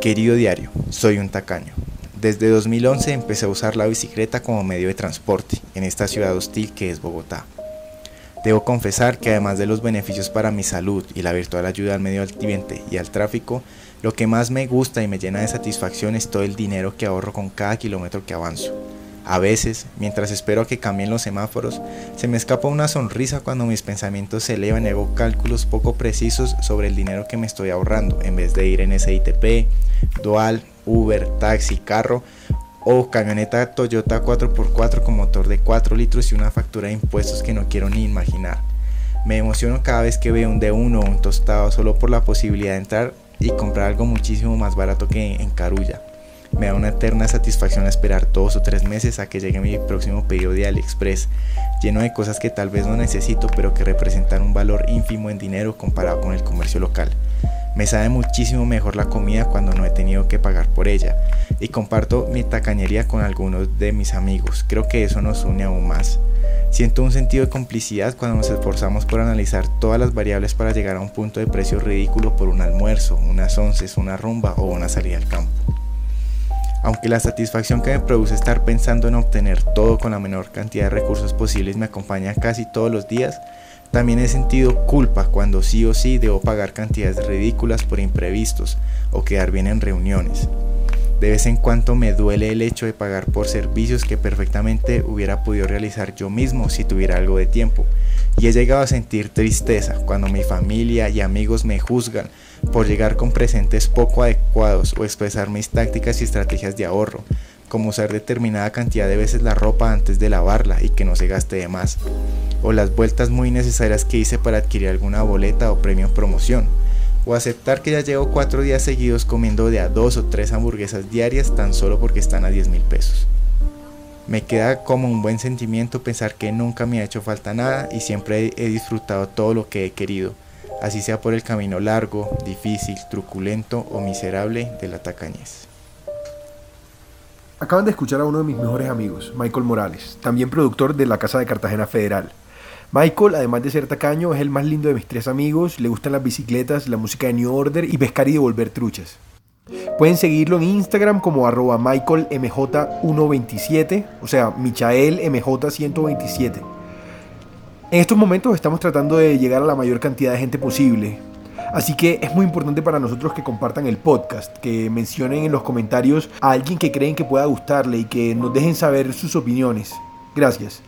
Querido diario, soy un tacaño. Desde 2011 empecé a usar la bicicleta como medio de transporte en esta ciudad hostil que es Bogotá. Debo confesar que además de los beneficios para mi salud y la virtual ayuda al medio ambiente y al tráfico, lo que más me gusta y me llena de satisfacción es todo el dinero que ahorro con cada kilómetro que avanzo. A veces, mientras espero a que cambien los semáforos, se me escapa una sonrisa cuando mis pensamientos se elevan y hago cálculos poco precisos sobre el dinero que me estoy ahorrando en vez de ir en SITP, Dual, Uber, taxi, carro o camioneta Toyota 4x4 con motor de 4 litros y una factura de impuestos que no quiero ni imaginar. Me emociono cada vez que veo un D1 o un tostado solo por la posibilidad de entrar y comprar algo muchísimo más barato que en Carulla. Me da una eterna satisfacción esperar dos o tres meses a que llegue mi próximo pedido de AliExpress, lleno de cosas que tal vez no necesito pero que representan un valor ínfimo en dinero comparado con el comercio local. Me sabe muchísimo mejor la comida cuando no he tenido que pagar por ella y comparto mi tacañería con algunos de mis amigos. Creo que eso nos une aún más. Siento un sentido de complicidad cuando nos esforzamos por analizar todas las variables para llegar a un punto de precio ridículo por un almuerzo, unas onces, una rumba o una salida al campo. Aunque la satisfacción que me produce estar pensando en obtener todo con la menor cantidad de recursos posibles me acompaña casi todos los días, también he sentido culpa cuando sí o sí debo pagar cantidades ridículas por imprevistos o quedar bien en reuniones. De vez en cuando me duele el hecho de pagar por servicios que perfectamente hubiera podido realizar yo mismo si tuviera algo de tiempo. Y he llegado a sentir tristeza cuando mi familia y amigos me juzgan por llegar con presentes poco adecuados o expresar mis tácticas y estrategias de ahorro, como usar determinada cantidad de veces la ropa antes de lavarla y que no se gaste de más, o las vueltas muy necesarias que hice para adquirir alguna boleta o premio en promoción o aceptar que ya llevo cuatro días seguidos comiendo de a dos o tres hamburguesas diarias tan solo porque están a 10 mil pesos. Me queda como un buen sentimiento pensar que nunca me ha hecho falta nada y siempre he disfrutado todo lo que he querido, así sea por el camino largo, difícil, truculento o miserable de la tacañez. Acaban de escuchar a uno de mis mejores amigos, Michael Morales, también productor de La Casa de Cartagena Federal. Michael, además de ser tacaño, es el más lindo de mis tres amigos, le gustan las bicicletas, la música de New Order y pescar y devolver truchas. Pueden seguirlo en Instagram como arroba michaelmj127, o sea, michaelmj127. En estos momentos estamos tratando de llegar a la mayor cantidad de gente posible, Así que es muy importante para nosotros que compartan el podcast, que mencionen en los comentarios a alguien que creen que pueda gustarle y que nos dejen saber sus opiniones. Gracias.